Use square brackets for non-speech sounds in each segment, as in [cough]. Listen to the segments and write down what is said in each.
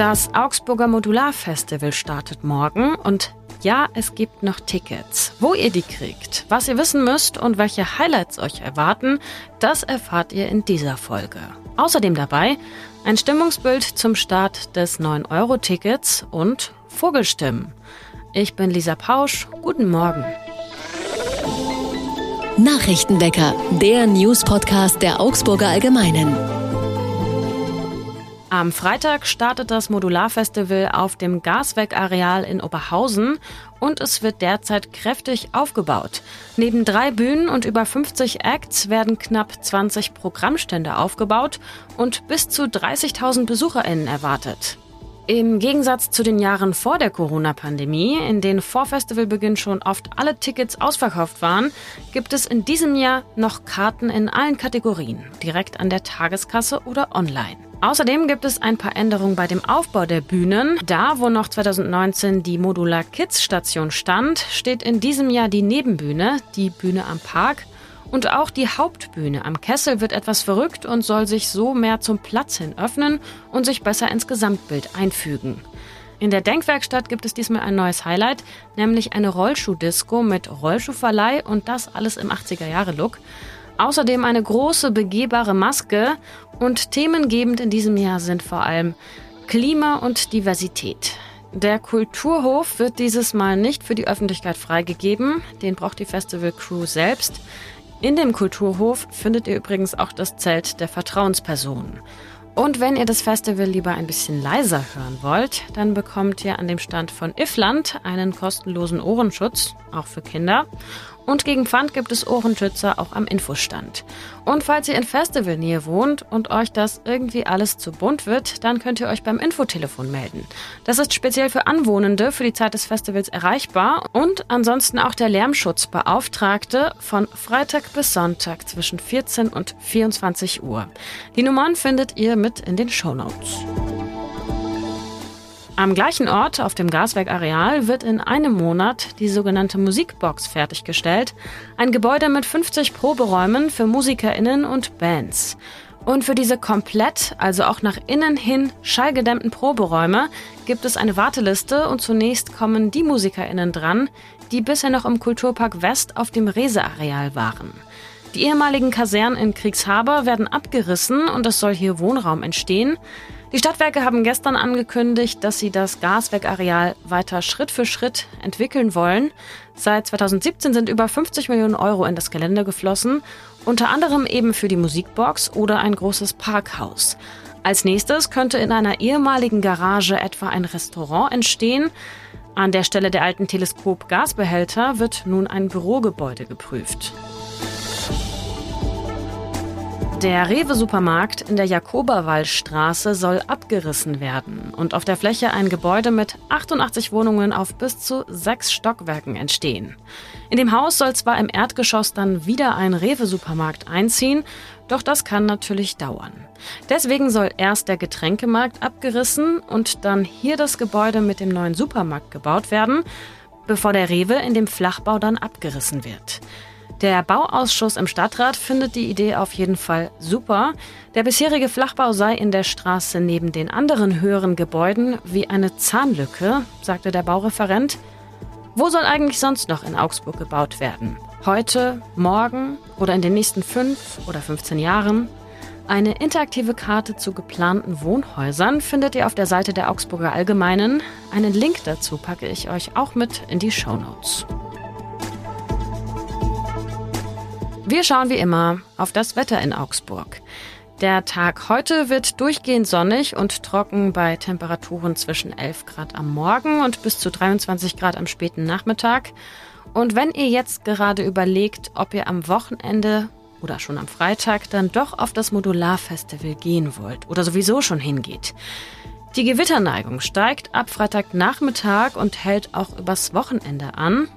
Das Augsburger Modularfestival startet morgen und ja, es gibt noch Tickets. Wo ihr die kriegt, was ihr wissen müsst und welche Highlights euch erwarten, das erfahrt ihr in dieser Folge. Außerdem dabei ein Stimmungsbild zum Start des 9-Euro-Tickets und Vogelstimmen. Ich bin Lisa Pausch. Guten Morgen. Nachrichtenwecker, der News-Podcast der Augsburger Allgemeinen. Am Freitag startet das Modularfestival auf dem Gaswerk-Areal in Oberhausen und es wird derzeit kräftig aufgebaut. Neben drei Bühnen und über 50 Acts werden knapp 20 Programmstände aufgebaut und bis zu 30.000 BesucherInnen erwartet. Im Gegensatz zu den Jahren vor der Corona-Pandemie, in denen vor Festivalbeginn schon oft alle Tickets ausverkauft waren, gibt es in diesem Jahr noch Karten in allen Kategorien, direkt an der Tageskasse oder online. Außerdem gibt es ein paar Änderungen bei dem Aufbau der Bühnen. Da, wo noch 2019 die Modular Kids Station stand, steht in diesem Jahr die Nebenbühne, die Bühne am Park. Und auch die Hauptbühne am Kessel wird etwas verrückt und soll sich so mehr zum Platz hin öffnen und sich besser ins Gesamtbild einfügen. In der Denkwerkstatt gibt es diesmal ein neues Highlight, nämlich eine Rollschuhdisco mit Rollschuhverleih und das alles im 80er-Jahre-Look. Außerdem eine große begehbare Maske und themengebend in diesem Jahr sind vor allem Klima und Diversität. Der Kulturhof wird dieses Mal nicht für die Öffentlichkeit freigegeben, den braucht die Festival Crew selbst. In dem Kulturhof findet ihr übrigens auch das Zelt der Vertrauenspersonen. Und wenn ihr das Festival lieber ein bisschen leiser hören wollt, dann bekommt ihr an dem Stand von Ifland einen kostenlosen Ohrenschutz, auch für Kinder. Und gegen Pfand gibt es Ohrenschützer auch am Infostand. Und falls ihr in Festivalnähe wohnt und euch das irgendwie alles zu bunt wird, dann könnt ihr euch beim Infotelefon melden. Das ist speziell für Anwohnende für die Zeit des Festivals erreichbar und ansonsten auch der Lärmschutzbeauftragte von Freitag bis Sonntag zwischen 14 und 24 Uhr. Die Nummern findet ihr mit in den Shownotes. Am gleichen Ort, auf dem Gaswerkareal, wird in einem Monat die sogenannte Musikbox fertiggestellt. Ein Gebäude mit 50 Proberäumen für MusikerInnen und Bands. Und für diese komplett, also auch nach innen hin schallgedämmten Proberäume gibt es eine Warteliste und zunächst kommen die MusikerInnen dran, die bisher noch im Kulturpark West auf dem Researeal waren. Die ehemaligen Kasernen in Kriegshaber werden abgerissen und es soll hier Wohnraum entstehen. Die Stadtwerke haben gestern angekündigt, dass sie das Gaswerkareal weiter Schritt für Schritt entwickeln wollen. Seit 2017 sind über 50 Millionen Euro in das Gelände geflossen, unter anderem eben für die Musikbox oder ein großes Parkhaus. Als nächstes könnte in einer ehemaligen Garage etwa ein Restaurant entstehen. An der Stelle der alten Teleskop-Gasbehälter wird nun ein Bürogebäude geprüft. Der Rewe-Supermarkt in der Jakobawallstraße soll abgerissen werden und auf der Fläche ein Gebäude mit 88 Wohnungen auf bis zu sechs Stockwerken entstehen. In dem Haus soll zwar im Erdgeschoss dann wieder ein Rewe-Supermarkt einziehen, doch das kann natürlich dauern. Deswegen soll erst der Getränkemarkt abgerissen und dann hier das Gebäude mit dem neuen Supermarkt gebaut werden, bevor der Rewe in dem Flachbau dann abgerissen wird. Der Bauausschuss im Stadtrat findet die Idee auf jeden Fall super. Der bisherige Flachbau sei in der Straße neben den anderen höheren Gebäuden wie eine Zahnlücke, sagte der Baureferent. Wo soll eigentlich sonst noch in Augsburg gebaut werden? Heute, morgen oder in den nächsten fünf oder 15 Jahren? Eine interaktive Karte zu geplanten Wohnhäusern findet ihr auf der Seite der Augsburger Allgemeinen. Einen Link dazu packe ich euch auch mit in die Show Notes. Wir schauen wie immer auf das Wetter in Augsburg. Der Tag heute wird durchgehend sonnig und trocken bei Temperaturen zwischen 11 Grad am Morgen und bis zu 23 Grad am späten Nachmittag. Und wenn ihr jetzt gerade überlegt, ob ihr am Wochenende oder schon am Freitag dann doch auf das Modularfestival gehen wollt oder sowieso schon hingeht. Die Gewitterneigung steigt ab Freitagnachmittag und hält auch übers Wochenende an.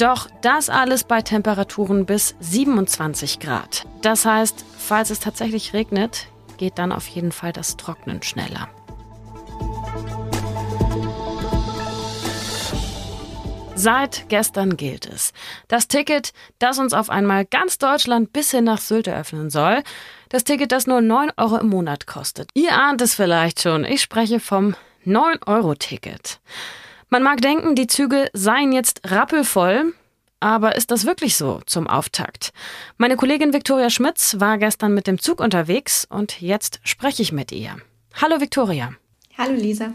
Doch das alles bei Temperaturen bis 27 Grad. Das heißt, falls es tatsächlich regnet, geht dann auf jeden Fall das Trocknen schneller. Seit gestern gilt es. Das Ticket, das uns auf einmal ganz Deutschland bis hin nach Sylt eröffnen soll. Das Ticket, das nur 9 Euro im Monat kostet. Ihr ahnt es vielleicht schon. Ich spreche vom 9-Euro-Ticket. Man mag denken, die Züge seien jetzt rappelvoll, aber ist das wirklich so zum Auftakt? Meine Kollegin Viktoria Schmitz war gestern mit dem Zug unterwegs und jetzt spreche ich mit ihr. Hallo Viktoria. Hallo Lisa.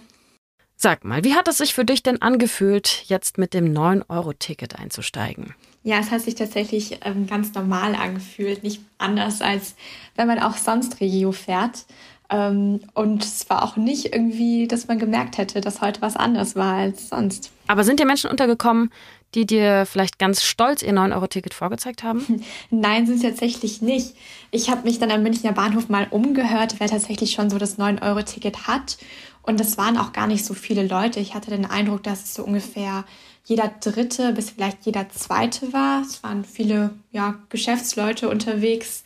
Sag mal, wie hat es sich für dich denn angefühlt, jetzt mit dem 9-Euro-Ticket einzusteigen? Ja, es hat sich tatsächlich ähm, ganz normal angefühlt, nicht anders als wenn man auch sonst Regio fährt. Ähm, und es war auch nicht irgendwie, dass man gemerkt hätte, dass heute was anders war als sonst. Aber sind dir Menschen untergekommen, die dir vielleicht ganz stolz ihr 9-Euro-Ticket vorgezeigt haben? [laughs] Nein, sind es tatsächlich nicht. Ich habe mich dann am Münchner Bahnhof mal umgehört, wer tatsächlich schon so das 9-Euro-Ticket hat. Und es waren auch gar nicht so viele Leute. Ich hatte den Eindruck, dass es so ungefähr jeder dritte bis vielleicht jeder zweite war. Es waren viele ja, Geschäftsleute unterwegs,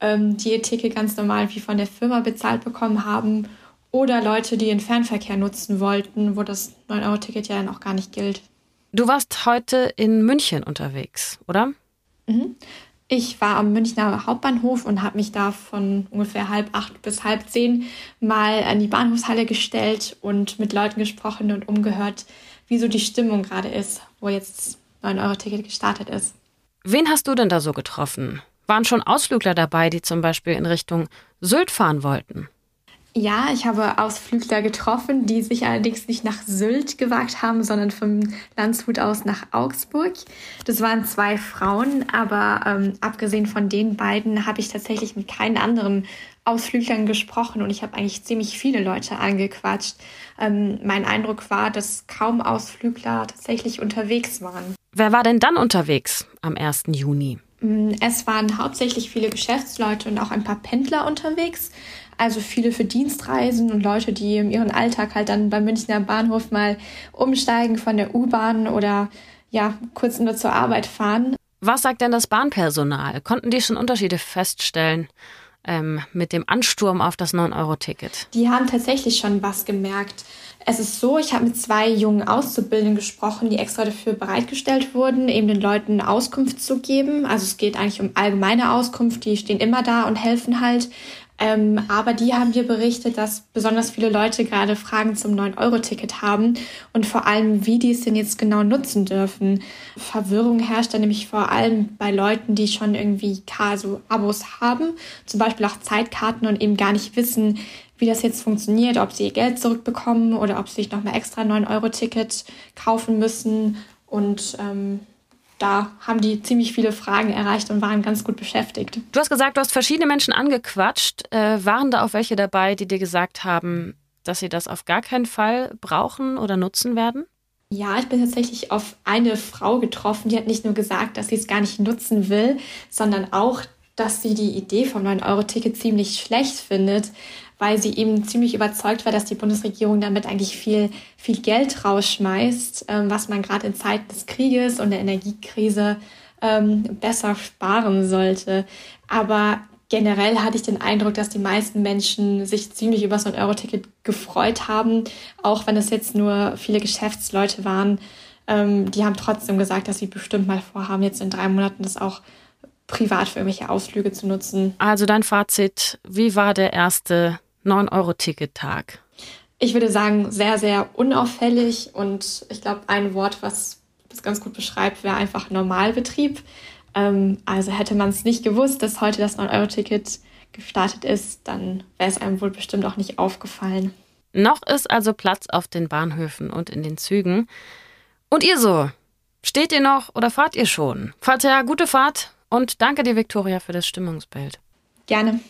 ähm, die ihr Ticket ganz normal wie von der Firma bezahlt bekommen haben. Oder Leute, die den Fernverkehr nutzen wollten, wo das 9-Euro-Ticket ja dann auch gar nicht gilt. Du warst heute in München unterwegs, oder? Mhm. Ich war am Münchner Hauptbahnhof und habe mich da von ungefähr halb acht bis halb zehn mal an die Bahnhofshalle gestellt und mit Leuten gesprochen und umgehört, wie so die Stimmung gerade ist, wo jetzt 9-Euro-Ticket gestartet ist. Wen hast du denn da so getroffen? Waren schon Ausflügler dabei, die zum Beispiel in Richtung Sylt fahren wollten? Ja, ich habe Ausflügler getroffen, die sich allerdings nicht nach Sylt gewagt haben, sondern vom Landshut aus nach Augsburg. Das waren zwei Frauen, aber ähm, abgesehen von den beiden habe ich tatsächlich mit keinen anderen Ausflüglern gesprochen und ich habe eigentlich ziemlich viele Leute angequatscht. Ähm, mein Eindruck war, dass kaum Ausflügler tatsächlich unterwegs waren. Wer war denn dann unterwegs am 1. Juni? Mm, es waren hauptsächlich viele Geschäftsleute und auch ein paar Pendler unterwegs. Also viele für Dienstreisen und Leute, die in ihren Alltag halt dann beim Münchner Bahnhof mal umsteigen von der U-Bahn oder ja, kurz nur zur Arbeit fahren. Was sagt denn das Bahnpersonal? Konnten die schon Unterschiede feststellen? Ähm, mit dem Ansturm auf das 9-Euro-Ticket? Die haben tatsächlich schon was gemerkt. Es ist so, ich habe mit zwei jungen Auszubildenden gesprochen, die extra dafür bereitgestellt wurden, eben den Leuten Auskunft zu geben. Also es geht eigentlich um allgemeine Auskunft, die stehen immer da und helfen halt. Ähm, aber die haben mir berichtet, dass besonders viele Leute gerade Fragen zum 9-Euro-Ticket haben und vor allem, wie die es denn jetzt genau nutzen dürfen. Verwirrung herrscht da nämlich vor allem bei Leuten, die schon irgendwie also Abos haben, zum Beispiel auch Zeitkarten und eben gar nicht wissen, wie das jetzt funktioniert, ob sie ihr Geld zurückbekommen oder ob sie sich nochmal extra 9-Euro-Ticket kaufen müssen. Und ähm, da haben die ziemlich viele Fragen erreicht und waren ganz gut beschäftigt. Du hast gesagt, du hast verschiedene Menschen angequatscht. Äh, waren da auch welche dabei, die dir gesagt haben, dass sie das auf gar keinen Fall brauchen oder nutzen werden? Ja, ich bin tatsächlich auf eine Frau getroffen, die hat nicht nur gesagt, dass sie es gar nicht nutzen will, sondern auch, dass sie die Idee vom 9-Euro-Ticket ziemlich schlecht findet, weil sie eben ziemlich überzeugt war, dass die Bundesregierung damit eigentlich viel, viel Geld rausschmeißt, ähm, was man gerade in Zeiten des Krieges und der Energiekrise ähm, besser sparen sollte. Aber generell hatte ich den Eindruck, dass die meisten Menschen sich ziemlich über so ein Euro-Ticket gefreut haben, auch wenn es jetzt nur viele Geschäftsleute waren. Ähm, die haben trotzdem gesagt, dass sie bestimmt mal vorhaben, jetzt in drei Monaten das auch privat für irgendwelche Ausflüge zu nutzen. Also dein Fazit, wie war der erste 9-Euro-Ticket-Tag? Ich würde sagen, sehr, sehr unauffällig und ich glaube, ein Wort, was das ganz gut beschreibt, wäre einfach Normalbetrieb. Ähm, also hätte man es nicht gewusst, dass heute das 9-Euro-Ticket gestartet ist, dann wäre es einem wohl bestimmt auch nicht aufgefallen. Noch ist also Platz auf den Bahnhöfen und in den Zügen. Und ihr so? Steht ihr noch oder fahrt ihr schon? Falls ja, gute Fahrt und danke dir, Viktoria, für das Stimmungsbild. Gerne.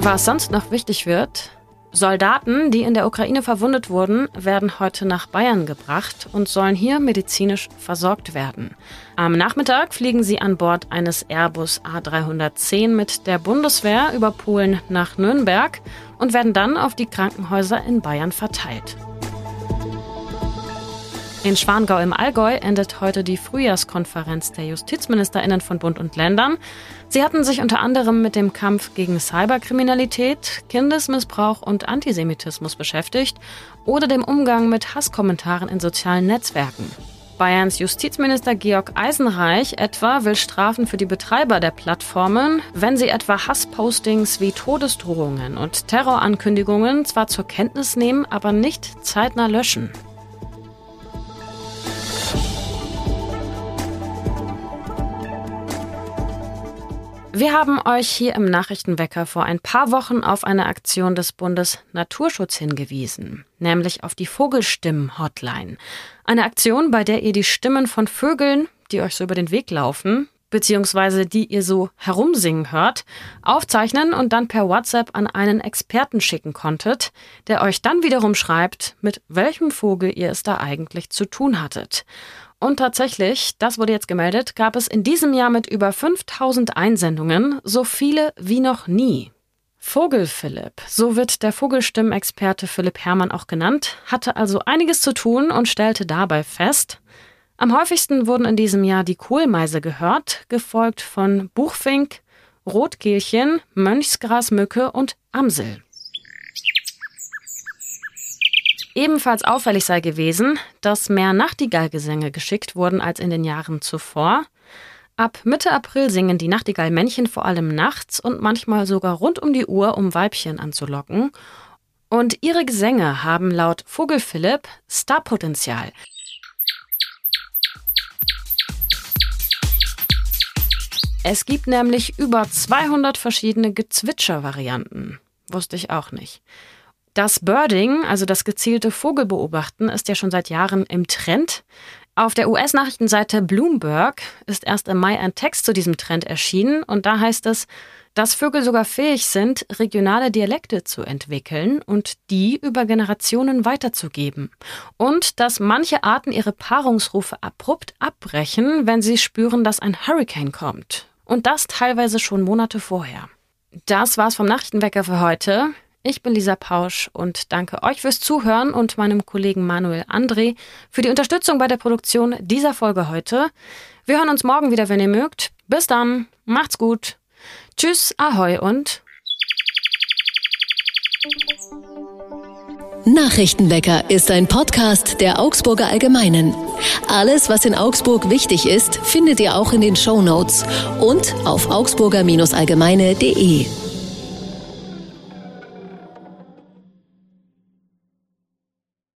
Was sonst noch wichtig wird, Soldaten, die in der Ukraine verwundet wurden, werden heute nach Bayern gebracht und sollen hier medizinisch versorgt werden. Am Nachmittag fliegen sie an Bord eines Airbus A310 mit der Bundeswehr über Polen nach Nürnberg und werden dann auf die Krankenhäuser in Bayern verteilt. In Schwangau im Allgäu endet heute die Frühjahrskonferenz der Justizministerinnen von Bund und Ländern. Sie hatten sich unter anderem mit dem Kampf gegen Cyberkriminalität, Kindesmissbrauch und Antisemitismus beschäftigt oder dem Umgang mit Hasskommentaren in sozialen Netzwerken. Bayerns Justizminister Georg Eisenreich etwa will Strafen für die Betreiber der Plattformen, wenn sie etwa Hasspostings wie Todesdrohungen und Terrorankündigungen zwar zur Kenntnis nehmen, aber nicht zeitnah löschen. Wir haben euch hier im Nachrichtenwecker vor ein paar Wochen auf eine Aktion des Bundes Naturschutz hingewiesen, nämlich auf die Vogelstimmen-Hotline. Eine Aktion, bei der ihr die Stimmen von Vögeln, die euch so über den Weg laufen, beziehungsweise die ihr so herumsingen hört, aufzeichnen und dann per WhatsApp an einen Experten schicken konntet, der euch dann wiederum schreibt, mit welchem Vogel ihr es da eigentlich zu tun hattet. Und tatsächlich, das wurde jetzt gemeldet, gab es in diesem Jahr mit über 5000 Einsendungen so viele wie noch nie. Vogel Philipp, so wird der Vogelstimmenexperte Philipp Herrmann auch genannt, hatte also einiges zu tun und stellte dabei fest, am häufigsten wurden in diesem Jahr die Kohlmeise gehört, gefolgt von Buchfink, Rotkehlchen, Mönchsgrasmücke und Amsel. Ebenfalls auffällig sei gewesen, dass mehr Nachtigallgesänge geschickt wurden als in den Jahren zuvor. Ab Mitte April singen die Nachtigallmännchen vor allem nachts und manchmal sogar rund um die Uhr, um Weibchen anzulocken. Und ihre Gesänge haben laut Vogel Philipp Starpotenzial. Es gibt nämlich über 200 verschiedene Gezwitscher-Varianten. Wusste ich auch nicht. Das Birding, also das gezielte Vogelbeobachten, ist ja schon seit Jahren im Trend. Auf der US-Nachrichtenseite Bloomberg ist erst im Mai ein Text zu diesem Trend erschienen und da heißt es, dass Vögel sogar fähig sind, regionale Dialekte zu entwickeln und die über Generationen weiterzugeben. Und dass manche Arten ihre Paarungsrufe abrupt abbrechen, wenn sie spüren, dass ein Hurricane kommt. Und das teilweise schon Monate vorher. Das war's vom Nachrichtenwecker für heute. Ich bin Lisa Pausch und danke euch fürs Zuhören und meinem Kollegen Manuel André für die Unterstützung bei der Produktion dieser Folge heute. Wir hören uns morgen wieder, wenn ihr mögt. Bis dann, macht's gut. Tschüss, ahoi und Nachrichtenwecker ist ein Podcast der Augsburger Allgemeinen. Alles, was in Augsburg wichtig ist, findet ihr auch in den Show Notes und auf augsburger-allgemeine.de.